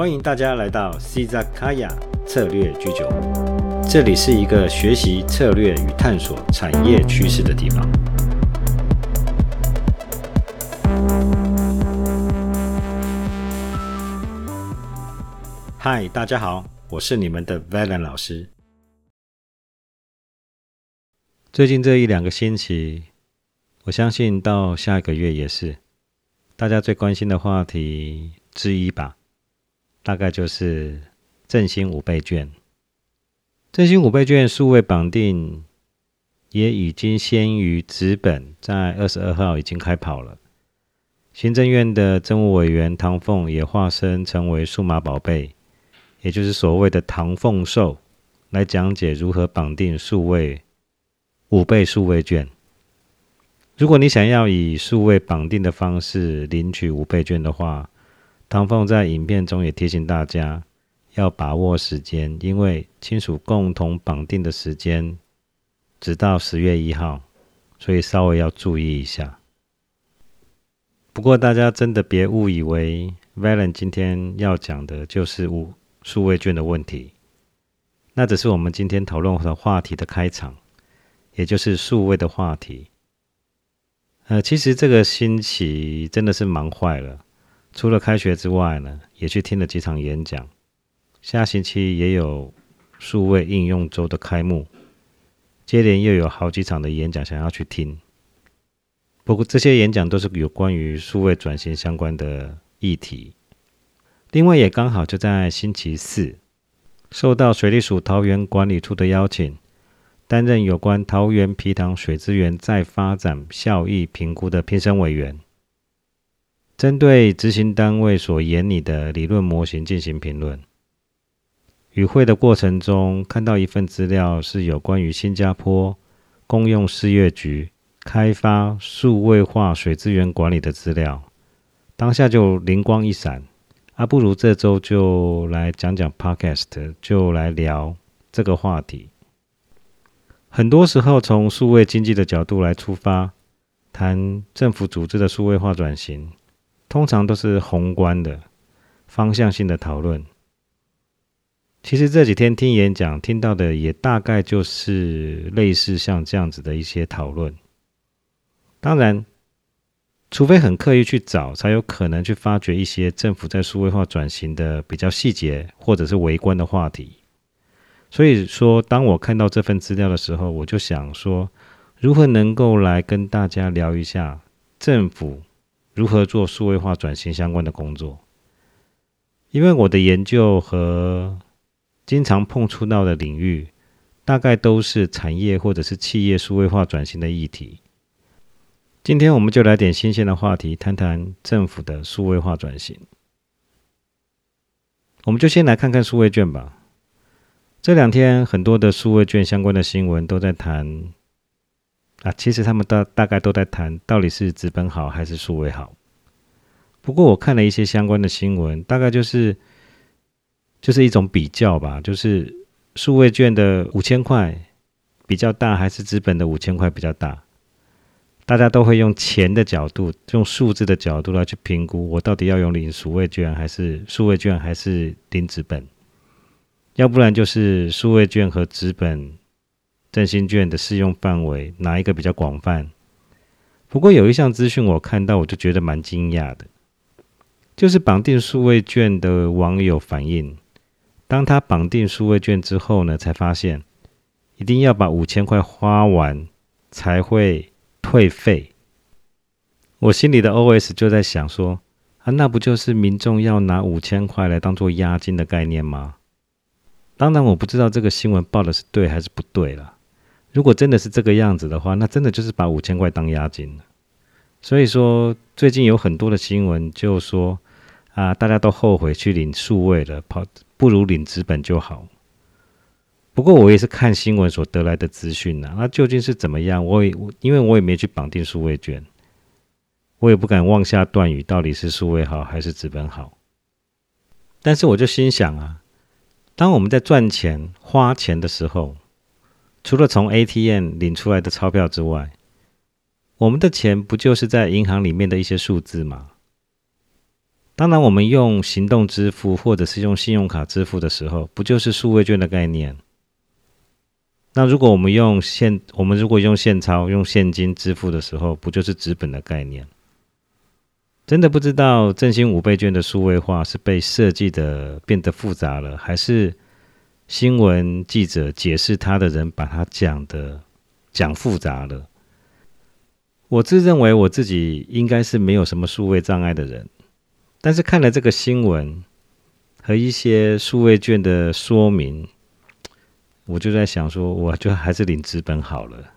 欢迎大家来到 c z a k a y a 策略居酒屋，这里是一个学习策略与探索产业趋势的地方。嗨，大家好，我是你们的 Valen 老师。最近这一两个星期，我相信到下个月也是大家最关心的话题之一吧。大概就是振兴五倍券，振兴五倍券数位绑定也已经先于纸本，在二十二号已经开跑了。行政院的政务委员唐凤也化身成为数码宝贝，也就是所谓的唐凤兽，来讲解如何绑定数位五倍数位券。如果你想要以数位绑定的方式领取五倍券的话，唐凤在影片中也提醒大家要把握时间，因为亲属共同绑定的时间直到十月一号，所以稍微要注意一下。不过大家真的别误以为 Valen 今天要讲的就是五数位券的问题，那只是我们今天讨论的话题的开场，也就是数位的话题。呃，其实这个星期真的是忙坏了。除了开学之外呢，也去听了几场演讲。下星期也有数位应用周的开幕，接连又有好几场的演讲想要去听。不过这些演讲都是有关于数位转型相关的议题。另外也刚好就在星期四，受到水利署桃园管理处的邀请，担任有关桃园皮塘水资源再发展效益评估的评审委员。针对执行单位所研拟的理论模型进行评论。与会的过程中，看到一份资料是有关于新加坡公用事业局开发数位化水资源管理的资料，当下就灵光一闪，啊，不如这周就来讲讲 Podcast，就来聊这个话题。很多时候，从数位经济的角度来出发，谈政府组织的数位化转型。通常都是宏观的、方向性的讨论。其实这几天听演讲听到的，也大概就是类似像这样子的一些讨论。当然，除非很刻意去找，才有可能去发掘一些政府在数位化转型的比较细节或者是微观的话题。所以说，当我看到这份资料的时候，我就想说，如何能够来跟大家聊一下政府。如何做数位化转型相关的工作？因为我的研究和经常碰触到的领域，大概都是产业或者是企业数位化转型的议题。今天我们就来点新鲜的话题，谈谈政府的数位化转型。我们就先来看看数位券吧。这两天很多的数位券相关的新闻都在谈。啊，其实他们大大概都在谈到底是纸本好还是数位好。不过我看了一些相关的新闻，大概就是就是一种比较吧，就是数位券的五千块比较大，还是纸本的五千块比较大？大家都会用钱的角度，用数字的角度来去评估，我到底要用领数位券还是数位券还是领纸本？要不然就是数位券和纸本。振兴券的适用范围哪一个比较广泛？不过有一项资讯我看到，我就觉得蛮惊讶的，就是绑定数位券的网友反映，当他绑定数位券之后呢，才发现一定要把五千块花完才会退费。我心里的 OS 就在想说，啊，那不就是民众要拿五千块来当做押金的概念吗？当然我不知道这个新闻报的是对还是不对了。如果真的是这个样子的话，那真的就是把五千块当押金了。所以说，最近有很多的新闻就说啊，大家都后悔去领数位了，跑不如领纸本就好。不过我也是看新闻所得来的资讯呐，那究竟是怎么样？我也因为我也没去绑定数位券，我也不敢妄下断语，到底是数位好还是纸本好。但是我就心想啊，当我们在赚钱花钱的时候，除了从 ATM 领出来的钞票之外，我们的钱不就是在银行里面的一些数字吗？当然，我们用行动支付或者是用信用卡支付的时候，不就是数位券的概念？那如果我们用现，我们如果用现钞、用现金支付的时候，不就是纸本的概念？真的不知道振兴五倍券的数位化是被设计的变得复杂了，还是新闻记者解释他的人把它讲的讲复杂了？我自认为我自己应该是没有什么数位障碍的人。但是看了这个新闻和一些数位卷的说明，我就在想说，我就还是领纸本好了。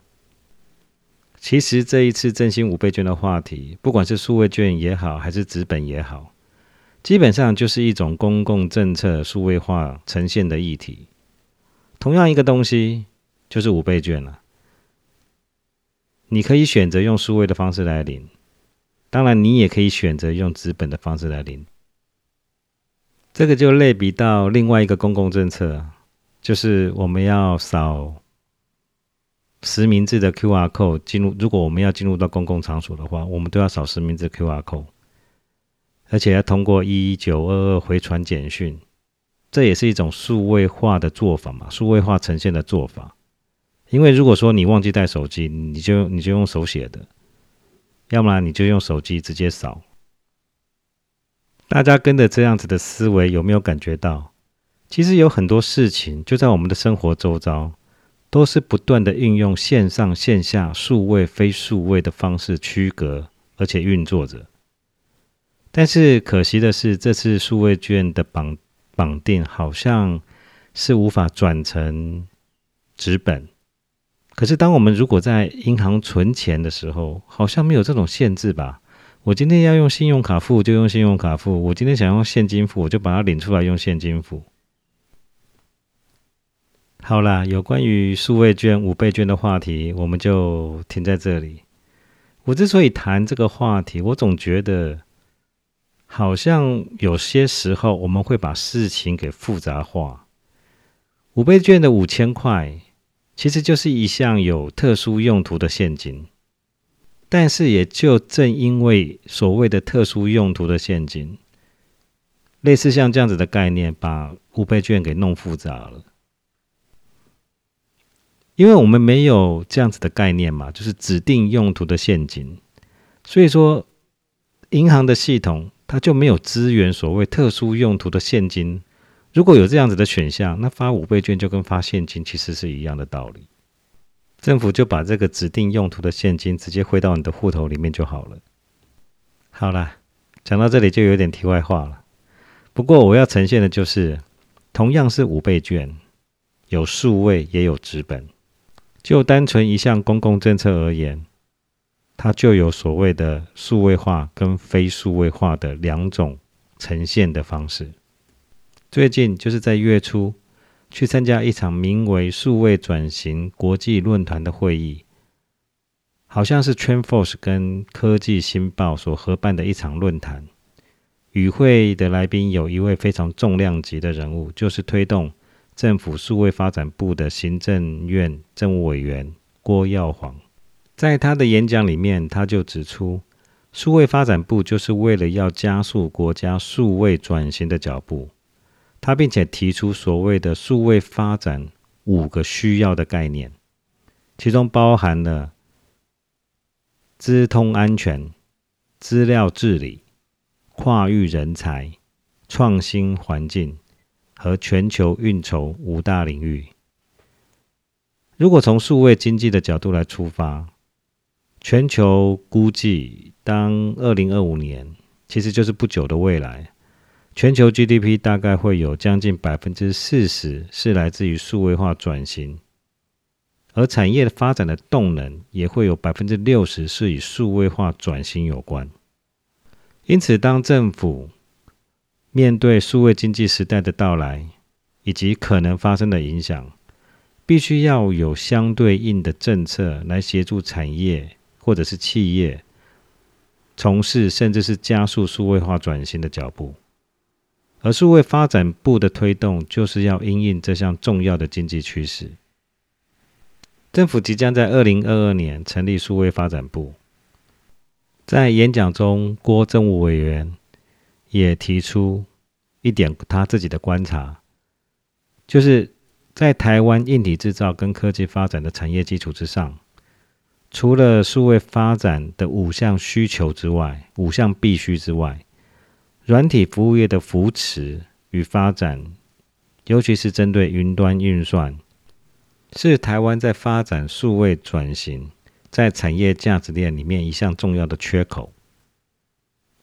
其实这一次振兴五倍券的话题，不管是数位券也好，还是纸本也好，基本上就是一种公共政策数位化呈现的议题。同样一个东西，就是五倍券了。你可以选择用数位的方式来领。当然，你也可以选择用纸本的方式来领。这个就类比到另外一个公共政策，就是我们要扫实名制的 Q R code 进入。如果我们要进入到公共场所的话，我们都要扫实名制 Q R code，而且要通过一一九二二回传简讯。这也是一种数位化的做法嘛，数位化呈现的做法。因为如果说你忘记带手机，你就你就用手写的。要不然你就用手机直接扫。大家跟着这样子的思维，有没有感觉到，其实有很多事情就在我们的生活周遭，都是不断的运用线上线下、数位非数位的方式区隔，而且运作着。但是可惜的是，这次数位券的绑绑定，好像是无法转成纸本。可是，当我们如果在银行存钱的时候，好像没有这种限制吧？我今天要用信用卡付，就用信用卡付；我今天想用现金付，我就把它领出来用现金付。好啦，有关于数位券、五倍券的话题，我们就停在这里。我之所以谈这个话题，我总觉得好像有些时候我们会把事情给复杂化。五倍券的五千块。其实就是一项有特殊用途的现金，但是也就正因为所谓的特殊用途的现金，类似像这样子的概念，把五倍券给弄复杂了。因为我们没有这样子的概念嘛，就是指定用途的现金，所以说银行的系统它就没有资源所谓特殊用途的现金。如果有这样子的选项，那发五倍券就跟发现金其实是一样的道理。政府就把这个指定用途的现金直接汇到你的户头里面就好了。好了，讲到这里就有点题外话了。不过我要呈现的就是，同样是五倍券，有数位也有纸本。就单纯一项公共政策而言，它就有所谓的数位化跟非数位化的两种呈现的方式。最近就是在月初去参加一场名为“数位转型国际论坛”的会议，好像是 TrendForce 跟科技新报所合办的一场论坛。与会的来宾有一位非常重量级的人物，就是推动政府数位发展部的行政院政务委员郭耀煌。在他的演讲里面，他就指出，数位发展部就是为了要加速国家数位转型的脚步。他并且提出所谓的数位发展五个需要的概念，其中包含了资通安全、资料治理、跨域人才、创新环境和全球运筹五大领域。如果从数位经济的角度来出发，全球估计当二零二五年，其实就是不久的未来。全球 GDP 大概会有将近百分之四十是来自于数位化转型，而产业的发展的动能也会有百分之六十是与数位化转型有关。因此，当政府面对数位经济时代的到来以及可能发生的影响，必须要有相对应的政策来协助产业或者是企业从事甚至是加速数位化转型的脚步。而数位发展部的推动，就是要因应这项重要的经济趋势。政府即将在二零二二年成立数位发展部。在演讲中，郭政务委员也提出一点他自己的观察，就是在台湾硬体制造跟科技发展的产业基础之上，除了数位发展的五项需求之外，五项必须之外，软体服务业的扶持与发展，尤其是针对云端运算，是台湾在发展数位转型在产业价值链里面一项重要的缺口。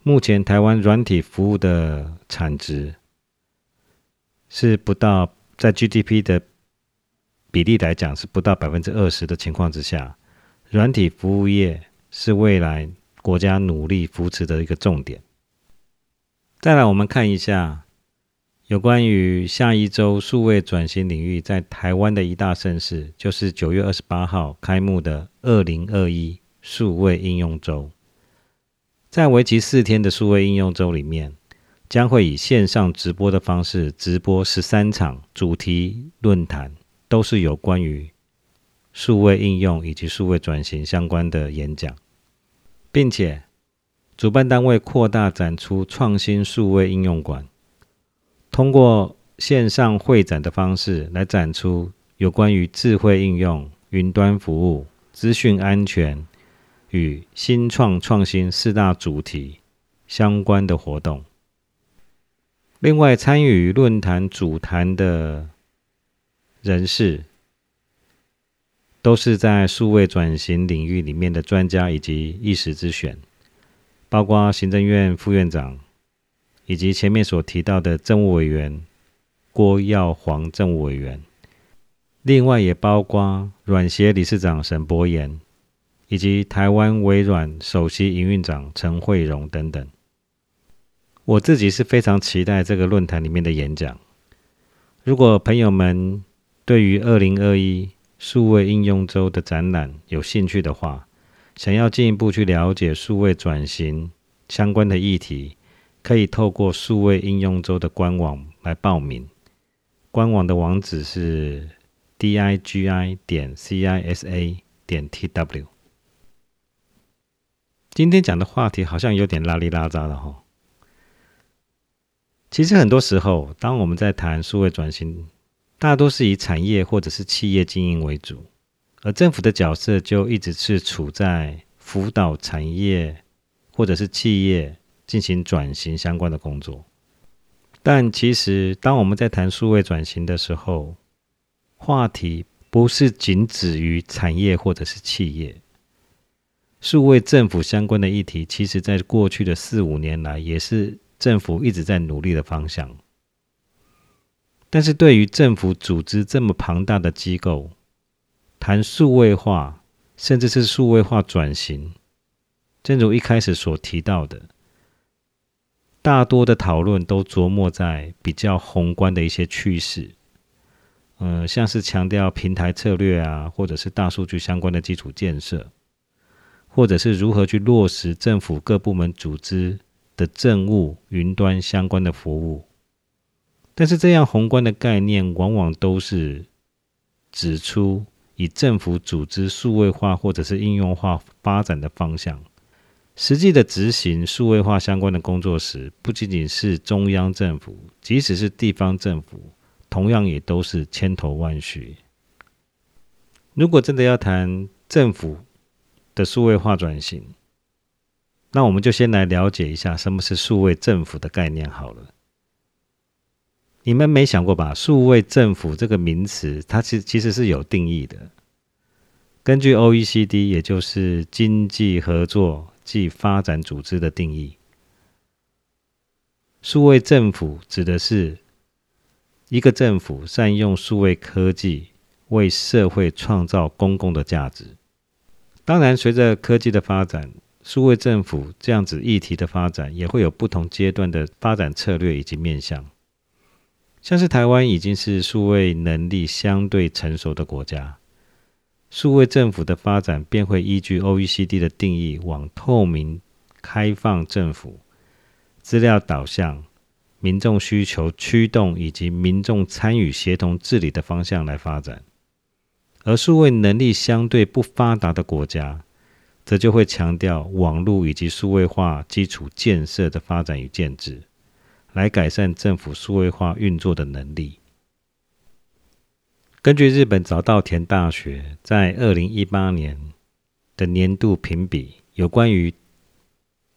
目前台湾软体服务的产值是不到，在 GDP 的比例来讲是不到百分之二十的情况之下，软体服务业是未来国家努力扶持的一个重点。再来，我们看一下有关于下一周数位转型领域在台湾的一大盛事，就是九月二十八号开幕的二零二一数位应用周。在为期四天的数位应用周里面，将会以线上直播的方式直播十三场主题论坛，都是有关于数位应用以及数位转型相关的演讲，并且主办单位扩大展出创新数位应用馆，通过线上会展的方式来展出有关于智慧应用、云端服务、资讯安全。与新创创新四大主题相关的活动。另外，参与论坛主谈的人士，都是在数位转型领域里面的专家以及一时之选，包括行政院副院长，以及前面所提到的政务委员郭耀煌政务委员，另外也包括软协理事长沈博言。以及台湾微软首席营运长陈慧荣等等，我自己是非常期待这个论坛里面的演讲。如果朋友们对于二零二一数位应用周的展览有兴趣的话，想要进一步去了解数位转型相关的议题，可以透过数位应用周的官网来报名。官网的网址是 d i g i 点 c i s a 点 t w。今天讲的话题好像有点拉里拉扎的哈。其实很多时候，当我们在谈数位转型，大多是以产业或者是企业经营为主，而政府的角色就一直是处在辅导产业或者是企业进行转型相关的工作。但其实，当我们在谈数位转型的时候，话题不是仅止于产业或者是企业。数位政府相关的议题，其实在过去的四五年来，也是政府一直在努力的方向。但是对于政府组织这么庞大的机构，谈数位化，甚至是数位化转型，正如一开始所提到的，大多的讨论都琢磨在比较宏观的一些趋势，嗯，像是强调平台策略啊，或者是大数据相关的基础建设。或者是如何去落实政府各部门组织的政务云端相关的服务，但是这样宏观的概念往往都是指出以政府组织数位化或者是应用化发展的方向，实际的执行数位化相关的工作时，不仅仅是中央政府，即使是地方政府，同样也都是千头万绪。如果真的要谈政府，的数位化转型，那我们就先来了解一下什么是数位政府的概念好了。你们没想过吧？数位政府这个名词，它其实其实是有定义的。根据 OECD，也就是经济合作暨发展组织的定义，数位政府指的是一个政府善用数位科技，为社会创造公共的价值。当然，随着科技的发展，数位政府这样子议题的发展，也会有不同阶段的发展策略以及面向。像是台湾已经是数位能力相对成熟的国家，数位政府的发展便会依据 OECD 的定义，往透明、开放政府、资料导向、民众需求驱动以及民众参与协同治理的方向来发展。而数位能力相对不发达的国家，则就会强调网络以及数位化基础建设的发展与建制，来改善政府数位化运作的能力。根据日本早稻田大学在二零一八年的年度评比，有关于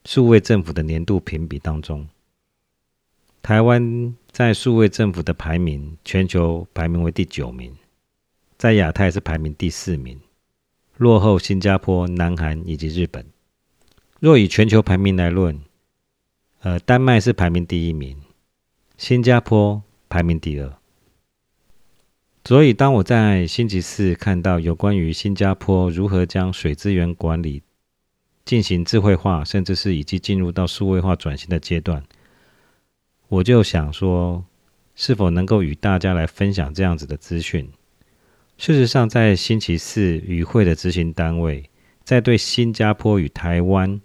数位政府的年度评比当中，台湾在数位政府的排名，全球排名为第九名，在亚太是排名第四名，落后新加坡、南韩以及日本。若以全球排名来论，呃，丹麦是排名第一名，新加坡排名第二。所以，当我在星期四看到有关于新加坡如何将水资源管理进行智慧化，甚至是已经进入到数位化转型的阶段，我就想说，是否能够与大家来分享这样子的资讯？事实上，在星期四与会的执行单位在对新加坡与台湾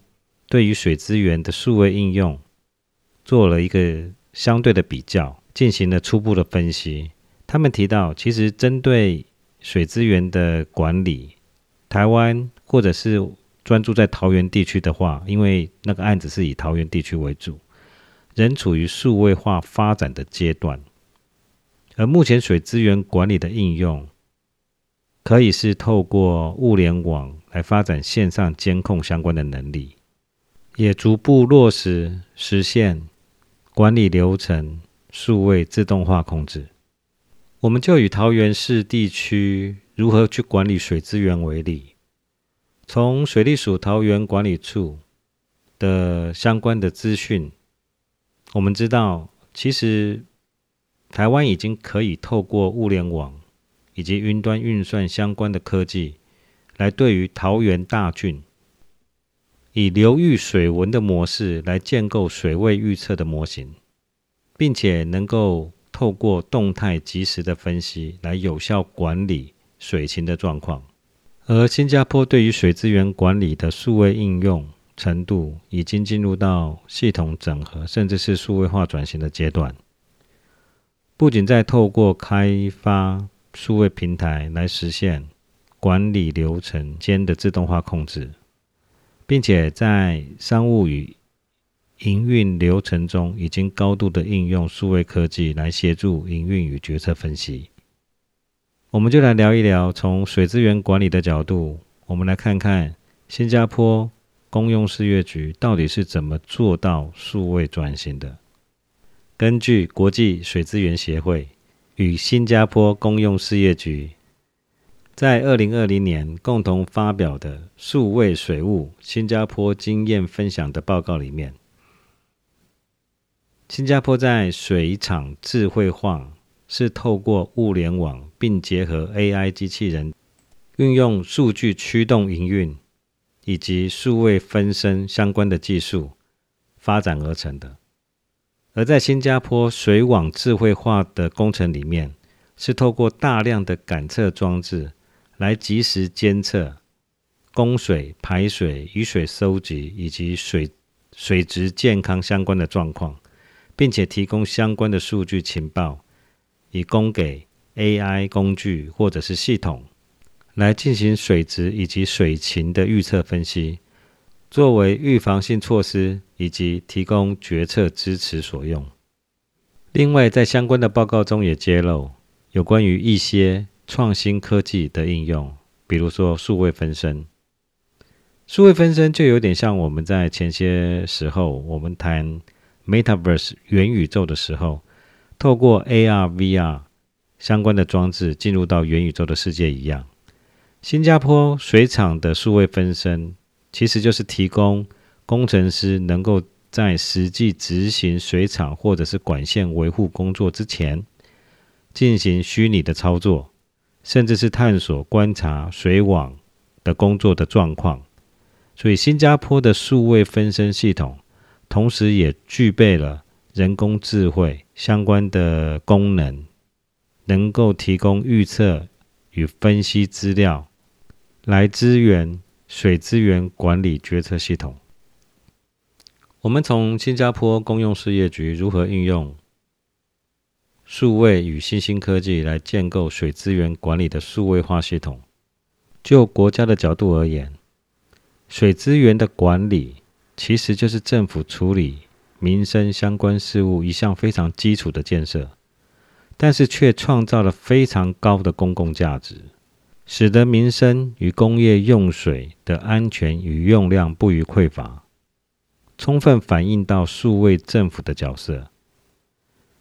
对于水资源的数位应用。做了一个相对的比较，进行了初步的分析。他们提到，其实针对水资源的管理，台湾或者是专注在桃园地区的话，因为那个案子是以桃园地区为主，仍处于数位化发展的阶段。而目前水资源管理的应用，可以是透过物联网来发展线上监控相关的能力，也逐步落实实现。管理流程数位自动化控制，我们就以桃园市地区如何去管理水资源为例。从水利署桃园管理处的相关的资讯，我们知道，其实台湾已经可以透过物联网以及云端运算相关的科技，来对于桃园大郡。以流域水文的模式来建构水位预测的模型，并且能够透过动态及时的分析来有效管理水情的状况。而新加坡对于水资源管理的数位应用程度，已经进入到系统整合甚至是数位化转型的阶段。不仅在透过开发数位平台来实现管理流程间的自动化控制。并且在商务与营运流程中，已经高度的应用数位科技来协助营运与决策分析。我们就来聊一聊，从水资源管理的角度，我们来看看新加坡公用事业局到底是怎么做到数位转型的。根据国际水资源协会与新加坡公用事业局。在二零二零年共同发表的数位水务新加坡经验分享的报告里面，新加坡在水厂智慧化是透过物联网并结合 AI 机器人，运用数据驱动营运以及数位分身相关的技术发展而成的。而在新加坡水网智慧化的工程里面，是透过大量的感测装置。来及时监测供水、排水、雨水收集以及水水质健康相关的状况，并且提供相关的数据情报，以供给 AI 工具或者是系统来进行水质以及水情的预测分析，作为预防性措施以及提供决策支持所用。另外，在相关的报告中也揭露有关于一些。创新科技的应用，比如说数位分身。数位分身就有点像我们在前些时候我们谈 Metaverse 元宇宙的时候，透过 AR、VR 相关的装置进入到元宇宙的世界一样。新加坡水厂的数位分身，其实就是提供工程师能够在实际执行水厂或者是管线维护工作之前，进行虚拟的操作。甚至是探索、观察水网的工作的状况，所以新加坡的数位分身系统，同时也具备了人工智慧相关的功能，能够提供预测与分析资料，来支援水资源管理决策系统。我们从新加坡公用事业局如何运用？数位与新兴科技来建构水资源管理的数位化系统。就国家的角度而言，水资源的管理其实就是政府处理民生相关事务一项非常基础的建设，但是却创造了非常高的公共价值，使得民生与工业用水的安全与用量不予匮乏，充分反映到数位政府的角色。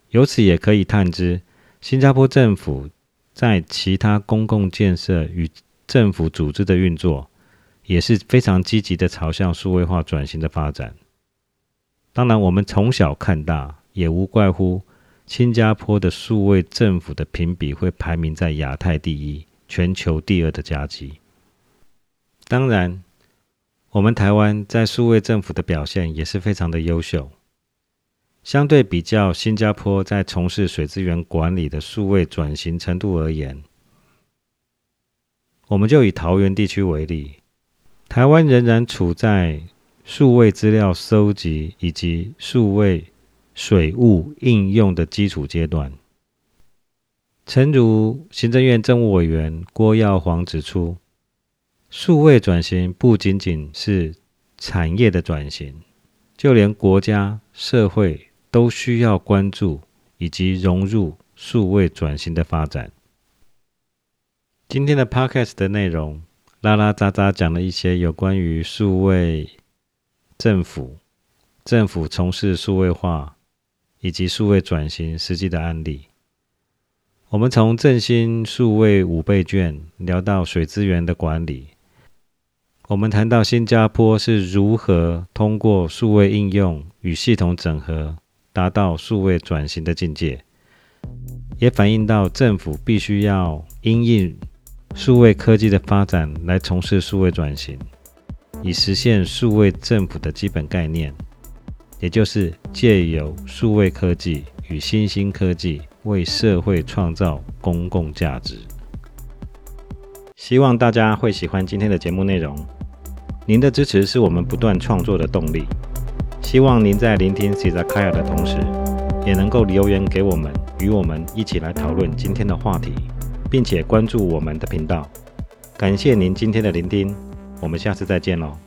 由此也可以探知，新加坡政府在其他公共建设与政府组织的运作。也是非常积极的朝向数位化转型的发展。当然，我们从小看大，也无怪乎新加坡的数位政府的评比会排名在亚太第一、全球第二的佳绩。当然，我们台湾在数位政府的表现也是非常的优秀。相对比较新加坡在从事水资源管理的数位转型程度而言，我们就以桃园地区为例。台湾仍然处在数位资料收集以及数位水务应用的基础阶段。诚如行政院政务委员郭耀煌指出，数位转型不仅仅是产业的转型，就连国家社会都需要关注以及融入数位转型的发展。今天的 Podcast 的内容。拉拉杂杂讲了一些有关于数位政府、政府从事数位化以及数位转型实际的案例。我们从振兴数位五倍券聊到水资源的管理，我们谈到新加坡是如何通过数位应用与系统整合，达到数位转型的境界，也反映到政府必须要因应。数位科技的发展来从事数位转型，以实现数位政府的基本概念，也就是借由数位科技与新兴科技为社会创造公共价值。希望大家会喜欢今天的节目内容。您的支持是我们不断创作的动力。希望您在聆听 c i z a k a y a 的同时，也能够留言给我们，与我们一起来讨论今天的话题。并且关注我们的频道，感谢您今天的聆听，我们下次再见喽。